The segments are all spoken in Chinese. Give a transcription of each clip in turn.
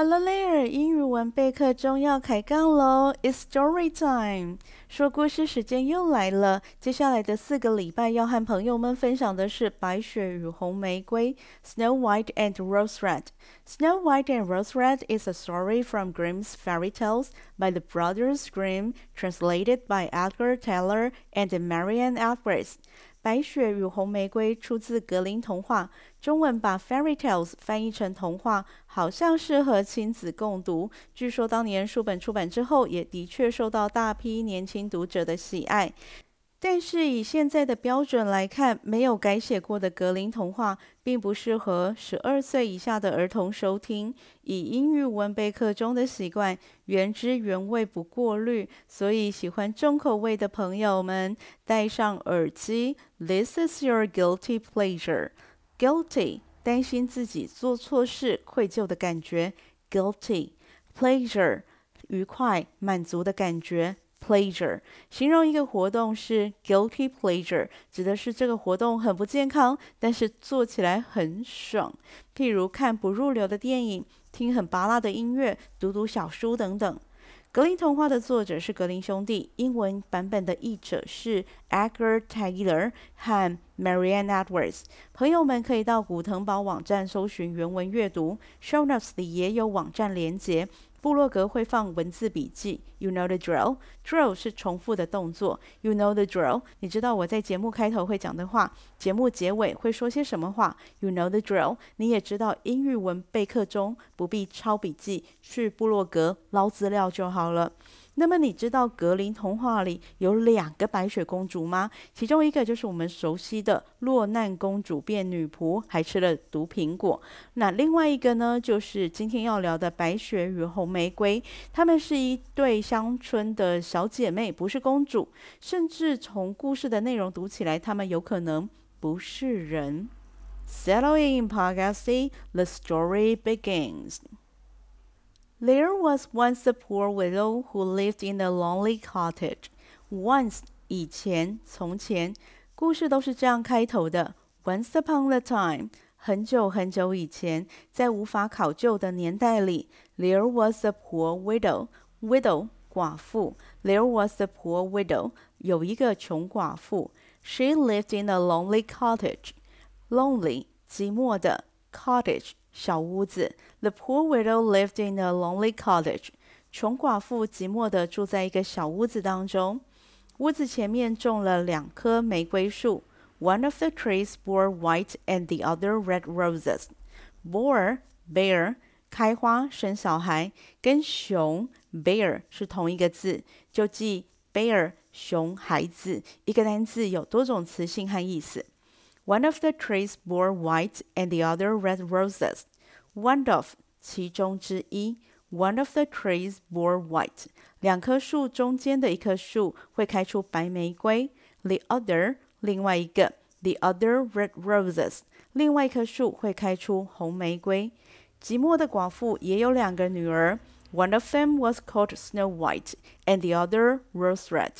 Hello there，英语文备课中要开杠喽！It's story time，说故事时间又来了。接下来的四个礼拜要和朋友们分享的是《白雪与红玫瑰》（Snow White and Rose Red）。Snow White and Rose Red is a story from Grimm's fairy tales by the brothers Grimm, translated by Edgar Taylor and Marianne Edwards。 白雪与红玫瑰出自格林童话，中文把 fairy tales 翻译成童话，好像是和亲子共读。据说当年书本出版之后，也的确受到大批年轻读者的喜爱。但是以现在的标准来看，没有改写过的格林童话并不适合十二岁以下的儿童收听。以英语文备课中的习惯，原汁原味不过滤，所以喜欢重口味的朋友们戴上耳机。This is your guilty pleasure. Guilty，担心自己做错事，愧疚的感觉。Guilty pleasure，愉快满足的感觉。Pleasure 形容一个活动是 guilty pleasure，指的是这个活动很不健康，但是做起来很爽。譬如看不入流的电影，听很芭乐的音乐，读读小书等等。格林童话的作者是格林兄弟，英文版本的译者是 Edgar Taylor 和 Marianne Edwards。朋友们可以到古腾堡网站搜寻原文阅读，Show Notes 里也有网站连接。部落格会放文字笔记，You know the drill. Drill 是重复的动作，You know the drill. 你知道我在节目开头会讲的话，节目结尾会说些什么话？You know the drill. 你也知道英语文备课中不必抄笔记，去部落格捞资料就好了。那么你知道格林童话里有两个白雪公主吗？其中一个就是我们熟悉的落难公主变女仆，还吃了毒苹果。那另外一个呢，就是今天要聊的白雪与红玫瑰。她们是一对乡村的小姐妹，不是公主。甚至从故事的内容读起来，她们有可能不是人。Settle in, Pegasi. The story begins. There was once a poor widow who lived in a lonely cottage. Once 以前，从前，故事都是这样开头的。Once upon a time，很久很久以前，在无法考究的年代里，There was a poor widow. Widow 寡妇。There was a poor widow. 有一个穷寡妇。She lived in a lonely cottage. Lonely 寂寞的 cottage。 小屋子，The poor widow lived in a lonely cottage。穷寡妇寂寞地住在一个小屋子当中。屋子前面种了两棵玫瑰树。One of the trees bore white and the other red roses. Bore bear 开花生小孩，跟熊 bear 是同一个字，就记 bear 熊孩子。一个单字有多种词性和意思。One of the trees bore white and the other red roses. One of 其中之一。One of the trees bore white. 两棵树中间的一棵树会开出白玫瑰。The other 另外一个。The other red roses. 另外一棵树会开出红玫瑰。寂寞的寡妇也有两个女儿。One of them was called Snow White, and the other Rose Red.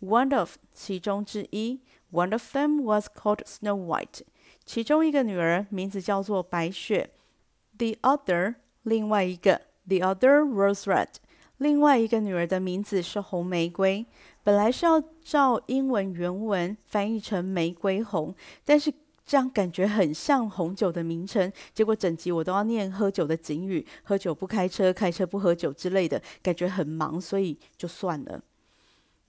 One of 其中之一。 One of them was called Snow White，其中一个女儿名字叫做白雪。The other，另外一个，The other Rose Red，另外一个女儿的名字是红玫瑰。本来是要照英文原文翻译成玫瑰红，但是这样感觉很像红酒的名称，结果整集我都要念喝酒的警语，喝酒不开车，开车不喝酒之类的，感觉很忙，所以就算了。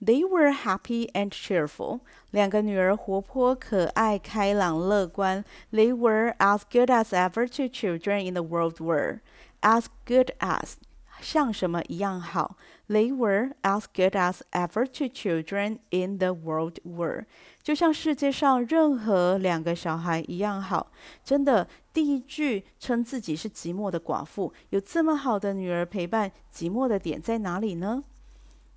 They were happy and cheerful. 两个女儿活泼、可爱、开朗、乐观。They were as good as ever two children in the world were. As good as 像什么一样好。They were as good as ever two children in the world were. 就像世界上任何两个小孩一样好。真的，第一句称自己是寂寞的寡妇，有这么好的女儿陪伴，寂寞的点在哪里呢？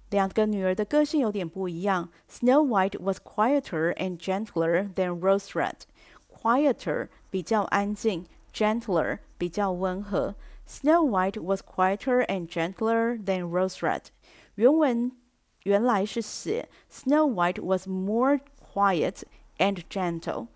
两个女儿的个性有点不一样。Snow White was quieter and gentler than Rose Red. Quieter 比较安静，gentler 比较温和。Snow White was quieter and gentler than Rose Red. 原文原来是写 Snow White was more quiet and gentle.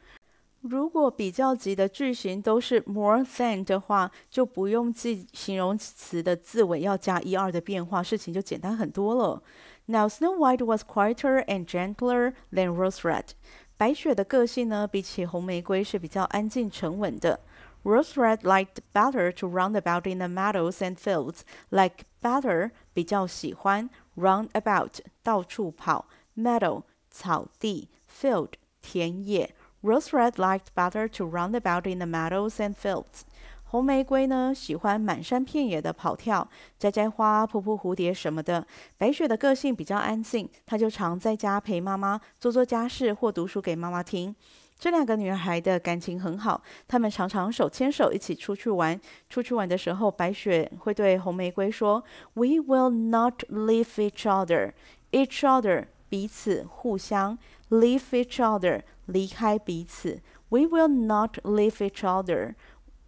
如果比较级的句型都是 more than 的话，就不用记形容词的字尾要加 er 的变化，事情就简单很多了。Now Snow White was quieter and gentler than Rose Red。白雪的个性呢，比起红玫瑰是比较安静沉稳的。Rose Red liked better to run about in the meadows and fields. Like better 比较喜欢 run about 到处跑，meadow 草地，field 田野。Rose Red liked better to run about in the meadows and fields. 红玫瑰呢，喜欢满山遍野的跑跳，摘摘花，扑扑蝴蝶什么的。白雪的个性比较安静，她就常在家陪妈妈做做家事或读书给妈妈听。这两个女孩的感情很好，她们常常手牵手一起出去玩。出去玩的时候，白雪会对红玫瑰说：“We will not leave each other. Each other 彼此互相 ，leave each other。”离开彼此，We will not leave each other。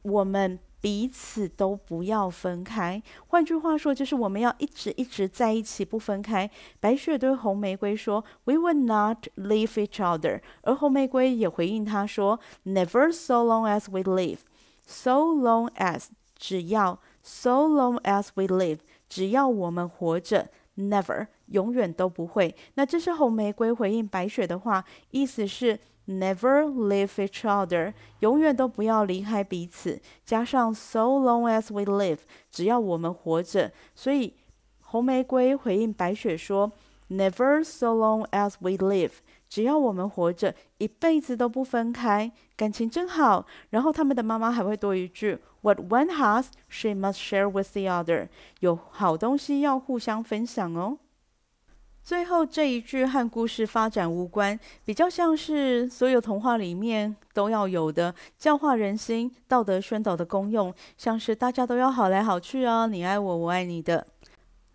我们彼此都不要分开。换句话说，就是我们要一直一直在一起，不分开。白雪对红玫瑰说：“We will not leave each other。”而红玫瑰也回应他说：“Never so long as we live。So long as 只要，so long as we live 只要我们活着，Never。” 永远都不会。那这是红玫瑰回应白雪的话，意思是 never leave each other，永远都不要离开彼此。加上 so long as we live，只要我们活着。所以红玫瑰回应白雪说 never so long as we live，只要我们活着，一辈子都不分开，感情真好。然后他们的妈妈还会多一句：What one has, she must share with the other。有好东西要互相分享哦。最后这一句和故事发展无关，比较像是所有童话里面都要有的教化人心、道德宣导的功用，像是大家都要好来好去啊，你爱我，我爱你的。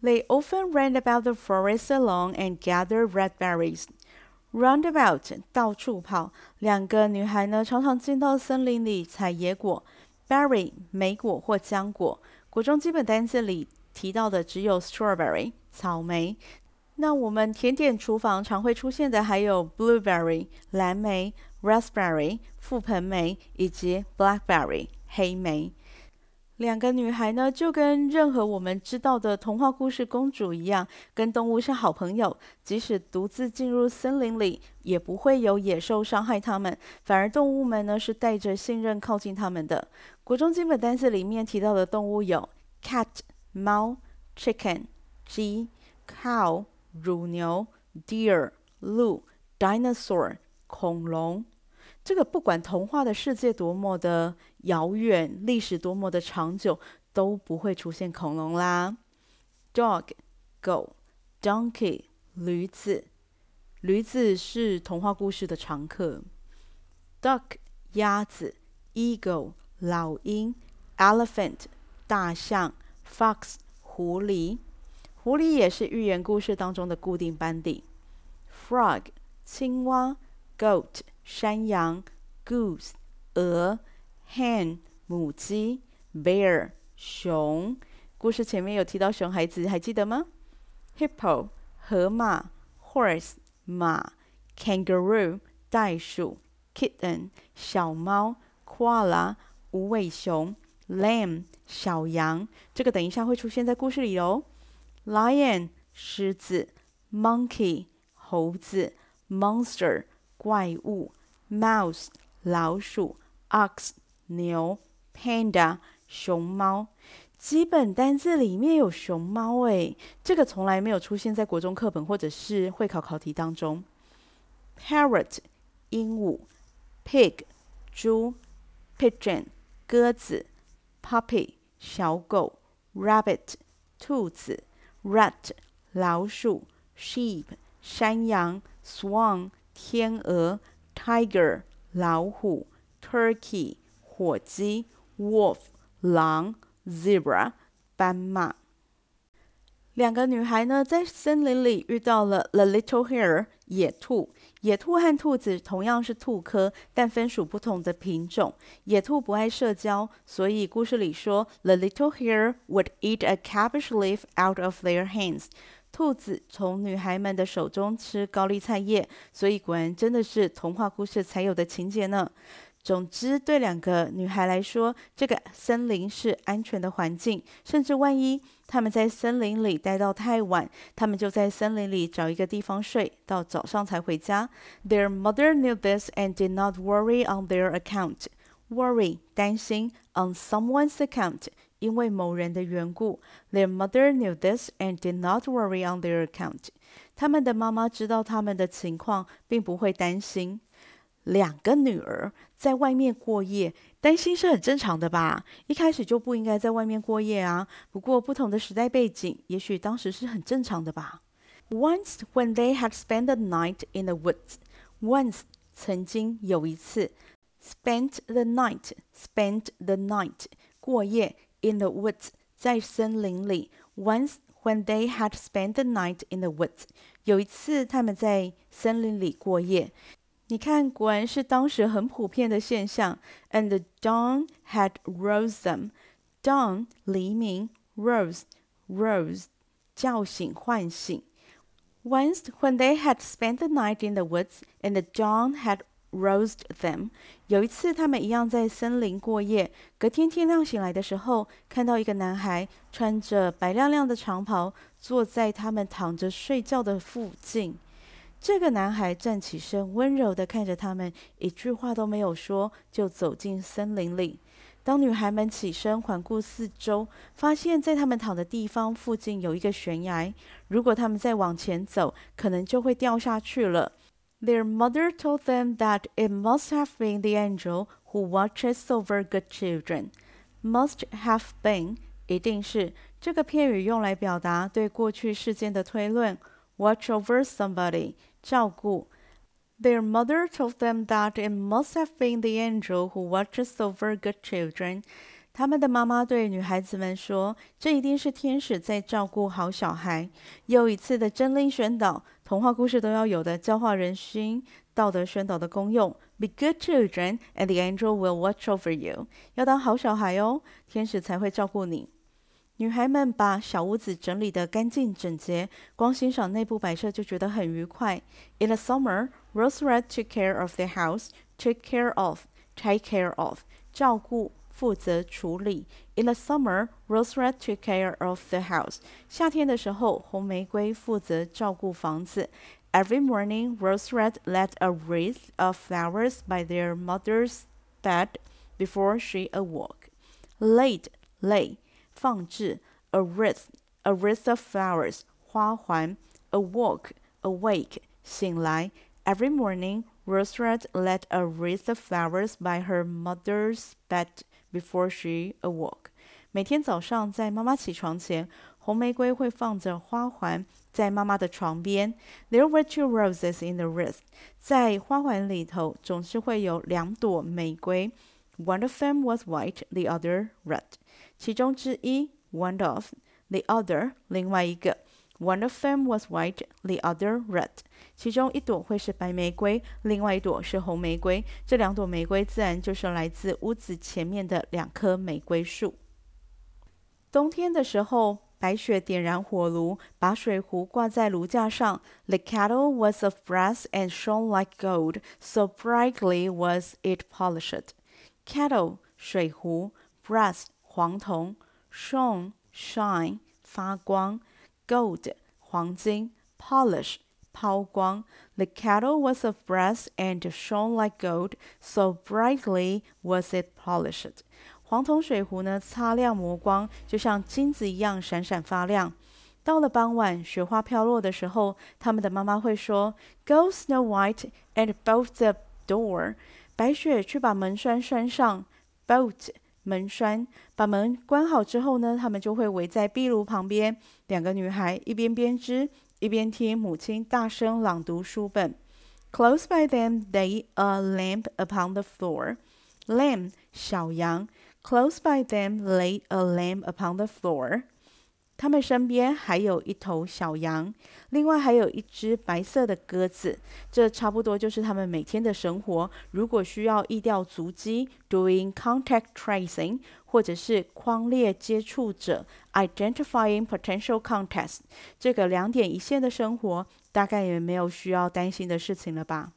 They often ran about the forest alone and gathered red berries. Round about 到处跑，两个女孩呢常常进到森林里采野果。Berry 莓果或浆果，国中基本单词里提到的只有 strawberry 草莓。那我们甜点厨房常会出现的还有 blueberry 蓝莓、raspberry 覆盆莓以及 blackberry 黑莓。两个女孩呢，就跟任何我们知道的童话故事公主一样，跟动物是好朋友。即使独自进入森林里，也不会有野兽伤害它们，反而动物们呢是带着信任靠近它们的。国中基本单词里面提到的动物有 cat 猫、chicken 鸡、cow。乳牛，deer，鹿，dinosaur，恐龙。这个不管童话的世界多么的遥远，历史多么的长久，都不会出现恐龙啦。dog，狗，donkey，驴子，驴子是童话故事的常客。duck，鸭子，eagle，老鹰，elephant，大象，fox，狐狸。狐狸也是寓言故事当中的固定班底。Frog，青蛙；Goat，山羊；Goose，鹅；Hen，母鸡；Bear，熊。故事前面有提到熊孩子，还记得吗？Hippo，河马；Horse，马；Kangaroo，袋鼠；Kitten，小猫；Koala，无尾熊；Lamb，小羊。这个等一下会出现在故事里哦。Lion 狮子，Monkey 猴子，Monster 怪物，Mouse 老鼠，Ox 牛，Panda 熊猫。基本单字里面有熊猫诶，这个从来没有出现在国中课本或者是会考考题当中。Parrot 鹦鹉，Pig 猪，Pigeon 鸽子，Puppy 小狗，Rabbit 兔子。Rat 老鼠，Sheep 山羊，Swan 天鹅，Tiger 老虎，Turkey 火鸡，Wolf 狼，Zebra 斑马。两个女孩呢，在森林里遇到了 The Little Hare 野兔。野兔和兔子同样是兔科，但分属不同的品种。野兔不爱社交，所以故事里说，The little hare would eat a cabbage leaf out of their hands。兔子从女孩们的手中吃高丽菜叶，所以果然真的是童话故事才有的情节呢。总之，对两个女孩来说，这个森林是安全的环境。甚至万一他们在森林里待到太晚，他们就在森林里找一个地方睡，到早上才回家。Their mother knew this and did not worry on their account. Worry 担心 on someone's account 因为某人的缘故。Their mother knew this and did not worry on their account. 他们的妈妈知道他们的情况，并不会担心。两个女儿在外面过夜，担心是很正常的吧？一开始就不应该在外面过夜啊。不过不同的时代背景，也许当时是很正常的吧。Once when they had spent the night in the woods, once 曾经有一次，spent the night, spent the night 过夜 in the woods 在森林里。Once when they had spent the night in the woods 有一次他们在森林里过夜。你看，果然是当时很普遍的现象。And the dawn had rose them. Dawn 黎明，rose rose 叫醒唤醒。Once when they had spent the night in the woods, and the dawn had rose them，有一次他们一样在森林过夜，隔天天亮醒来的时候，看到一个男孩穿着白亮亮的长袍，坐在他们躺着睡觉的附近。这个男孩站起身，温柔地看着他们，一句话都没有说，就走进森林里。当女孩们起身环顾四周，发现在他们躺的地方附近有一个悬崖，如果他们再往前走，可能就会掉下去了。Their mother told them that it must have been the angel who watches over good children. Must have been 一定是这个片语用来表达对过去事件的推论。Watch over somebody。照顾。Their mother told them that it must have been the angel who watches over good children. 他们的妈妈对女孩子们说：“这一定是天使在照顾好小孩。”又一次的真理宣导，童话故事都要有的教化人心、道德宣导的功用。Be good children, and the angel will watch over you. 要当好小孩哦，天使才会照顾你。女孩们把小屋子整理得干净整洁，光欣赏内部摆设就觉得很愉快。In the summer, Rose Red took care of the house. Took care of, take care of，照顾、负责处理。In the summer, Rose Red took care of the house. 夏天的时候，红玫瑰负责照顾房子。Every morning, Rose Red laid a wreath of flowers by their mother's bed before she awoke. Laid, lay. 放置 a wreath a wreath of flowers 花环 awoke awake 醒来 every morning Rose Red laid a wreath of flowers by her mother's bed before she awoke 每天早上在妈妈起床前，红玫瑰会放着花环在妈妈的床边。There were two roses in the wreath 在花环里头总是会有两朵玫瑰。One of them was white, the other red. 其中之一，one of，the other，另外一个，one of them was white, the other red。其中一朵会是白玫瑰，另外一朵是红玫瑰。这两朵玫瑰自然就是来自屋子前面的两棵玫瑰树。冬天的时候，白雪点燃火炉，把水壶挂在炉架上。The kettle was of brass and shone like gold, so brightly was it polished. Kettle 水壶，brass 黄铜，shone shine 发光，gold 黄金，polish 抛光。The kettle was of brass and shone like gold, so brightly was it polished. 黄铜水壶呢，擦亮磨光，就像金子一样闪闪发亮。到了傍晚，雪花飘落的时候，他们的妈妈会说：“Go Snow White and bolt the door.” 白雪去把门栓栓上，bolt 门栓，把门关好之后呢，他们就会围在壁炉旁边。两个女孩一边编织，一边听母亲大声朗读书本。Close by them lay a lamp upon the floor. Lamb 小羊。Close by them lay a lamb upon the floor. 他们身边还有一头小羊，另外还有一只白色的鸽子。这差不多就是他们每天的生活。如果需要疫调足迹 （doing contact tracing） 或者是框列接触者 （identifying potential contacts），这个两点一线的生活，大概也没有需要担心的事情了吧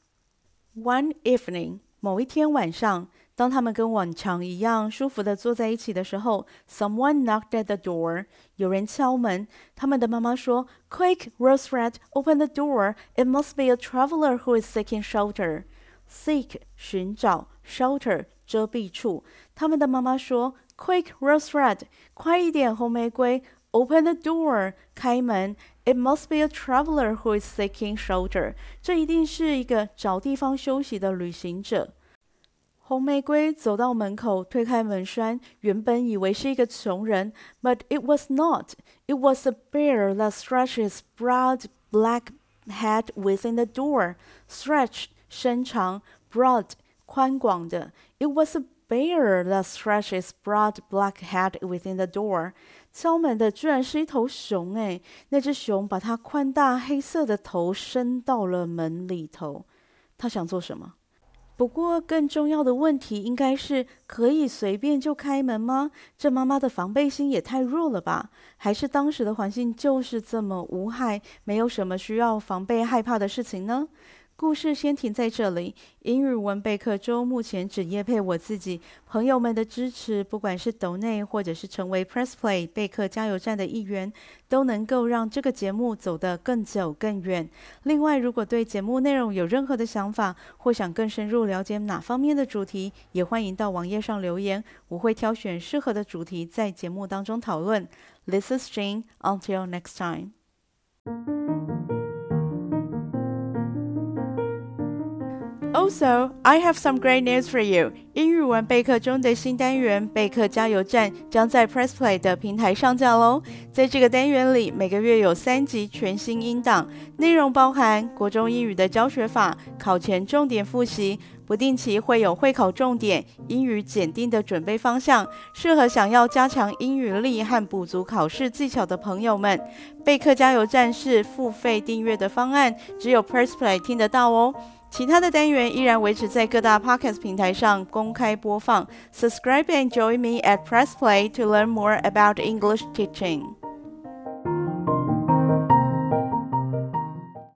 ？One evening, 某一天晚上，当他们跟往常一样舒服地坐在一起的时候，someone knocked at the door。有人敲门。他们的妈妈说：“Quick, Rose Red, open the door. It must be a traveler who is seeking shelter. Seek 寻找，shelter 遮蔽处。”他们的妈妈说：“Quick, Rose Red，快一点，红玫瑰，open the door，开门。It must be a traveler who is seeking shelter。这一定是一个找地方休息的旅行者。”红玫瑰走到门口，推开门栓。原本以为是一个穷人，but it was not. It was a bear that stretched his broad black head within the door. Stretch 伸长，broad 宽广的。It was a bear that stretched his broad black head within the door. 敲门的居然是一头熊诶，那只熊把它宽大黑色的头伸到了门里头。它想做什么？不过，更重要的问题应该是：可以随便就开门吗？这妈妈的防备心也太弱了吧？还是当时的环境就是这么无害，没有什么需要防备害怕的事情呢？故事先停在这里。英语文备课中，目前只业配我自己朋友们的支持，不管是抖内或者是成为 Press Play 备课加油站的一员，都能够让这个节目走得更久更远。另外，如果对节目内容有任何的想法，或想更深入了解哪方面的主题，也欢迎到网页上留言，我会挑选适合的主题在节目当中讨论。This is Jane. Until next time. Also, I have some great news for you. 英语文备课中的新单元备课加油站将在 Press Play 的平台上架喽。在这个单元里，每个月有三集全新音档，内容包含国中英语的教学法、考前重点复习，不定期会有会考重点、英语检定的准备方向，适合想要加强英语力和补足考试技巧的朋友们。备课加油站是付费订阅的方案，只有 Press Play 听得到哦。其他的单元依然维持在各大 Podcast 平台上公开播放。Subscribe and join me at Press Play to learn more about English teaching.